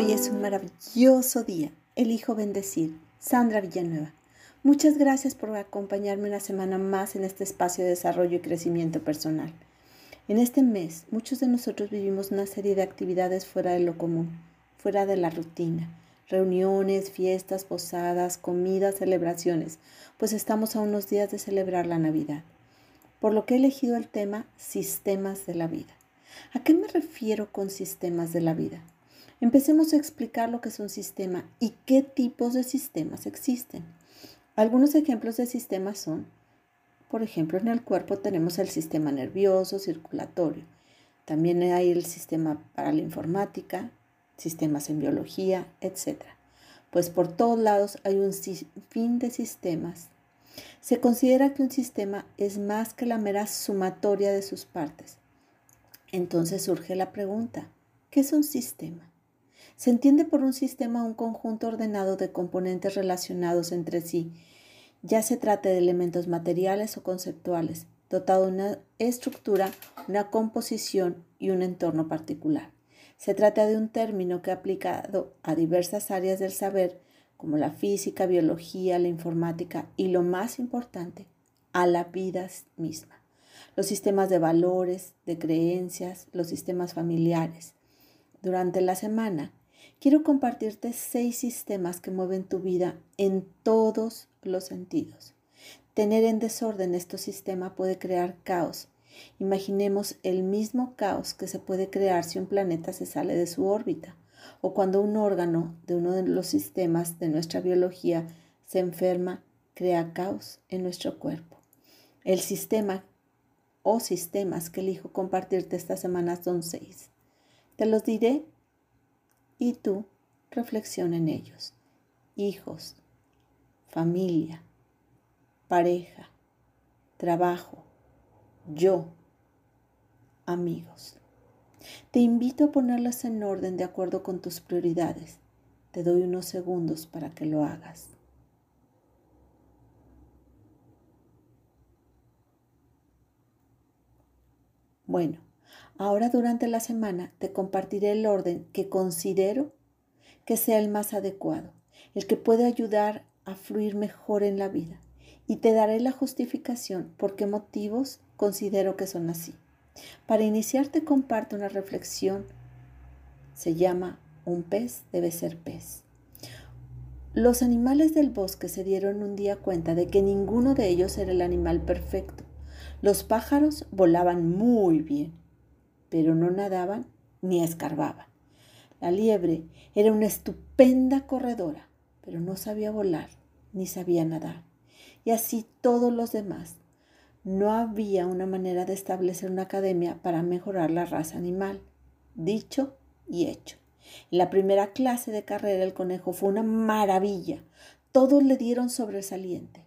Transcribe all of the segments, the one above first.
Hoy es un maravilloso día. Elijo bendecir. Sandra Villanueva. Muchas gracias por acompañarme una semana más en este espacio de desarrollo y crecimiento personal. En este mes, muchos de nosotros vivimos una serie de actividades fuera de lo común, fuera de la rutina. Reuniones, fiestas, posadas, comidas, celebraciones, pues estamos a unos días de celebrar la Navidad. Por lo que he elegido el tema Sistemas de la vida. ¿A qué me refiero con sistemas de la vida? Empecemos a explicar lo que es un sistema y qué tipos de sistemas existen. Algunos ejemplos de sistemas son, por ejemplo, en el cuerpo tenemos el sistema nervioso, circulatorio. También hay el sistema para la informática, sistemas en biología, etc. Pues por todos lados hay un fin de sistemas. Se considera que un sistema es más que la mera sumatoria de sus partes. Entonces surge la pregunta, ¿qué es un sistema? Se entiende por un sistema un conjunto ordenado de componentes relacionados entre sí, ya se trate de elementos materiales o conceptuales, dotado de una estructura, una composición y un entorno particular. Se trata de un término que ha aplicado a diversas áreas del saber, como la física, biología, la informática y, lo más importante, a la vida misma. Los sistemas de valores, de creencias, los sistemas familiares. Durante la semana quiero compartirte seis sistemas que mueven tu vida en todos los sentidos. Tener en desorden estos sistemas puede crear caos. Imaginemos el mismo caos que se puede crear si un planeta se sale de su órbita o cuando un órgano de uno de los sistemas de nuestra biología se enferma, crea caos en nuestro cuerpo. El sistema o sistemas que elijo compartirte esta semana son seis. Te los diré y tú reflexiona en ellos. Hijos, familia, pareja, trabajo, yo, amigos. Te invito a ponerlas en orden de acuerdo con tus prioridades. Te doy unos segundos para que lo hagas. Bueno, Ahora durante la semana te compartiré el orden que considero que sea el más adecuado, el que puede ayudar a fluir mejor en la vida. Y te daré la justificación por qué motivos considero que son así. Para iniciar te comparto una reflexión. Se llama Un pez debe ser pez. Los animales del bosque se dieron un día cuenta de que ninguno de ellos era el animal perfecto. Los pájaros volaban muy bien, pero no nadaban ni escarbaban. La liebre era una estupenda corredora, pero no sabía volar ni sabía nadar. Y así todos los demás. No había una manera de establecer una academia para mejorar la raza animal. Dicho y hecho. En la primera clase de carrera el conejo fue una maravilla. Todos le dieron sobresaliente.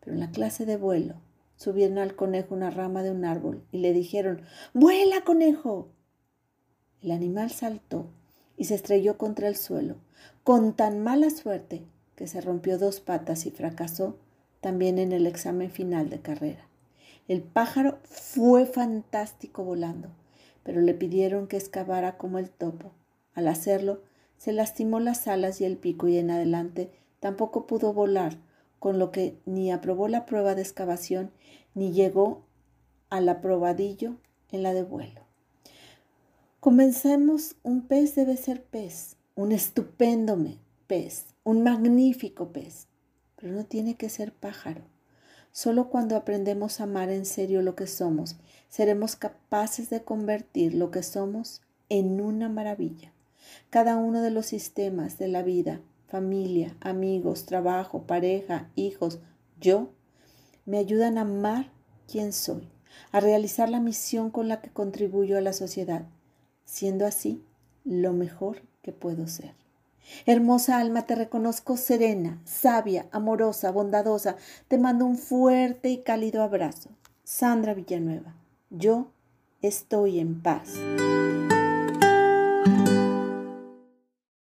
Pero en la clase de vuelo subieron al conejo una rama de un árbol y le dijeron, ¡Vuela, conejo! El animal saltó y se estrelló contra el suelo, con tan mala suerte que se rompió dos patas y fracasó también en el examen final de carrera. El pájaro fue fantástico volando, pero le pidieron que excavara como el topo. Al hacerlo, se lastimó las alas y el pico y en adelante tampoco pudo volar, con lo que ni aprobó la prueba de excavación ni llegó al aprobadillo en la de vuelo. Comencemos, un pez debe ser pez, un estupendo pez, un magnífico pez, pero no tiene que ser pájaro. Solo cuando aprendemos a amar en serio lo que somos, seremos capaces de convertir lo que somos en una maravilla. Cada uno de los sistemas de la vida familia, amigos, trabajo, pareja, hijos, yo, me ayudan a amar quien soy, a realizar la misión con la que contribuyo a la sociedad, siendo así lo mejor que puedo ser. Hermosa alma, te reconozco serena, sabia, amorosa, bondadosa. Te mando un fuerte y cálido abrazo. Sandra Villanueva, yo estoy en paz.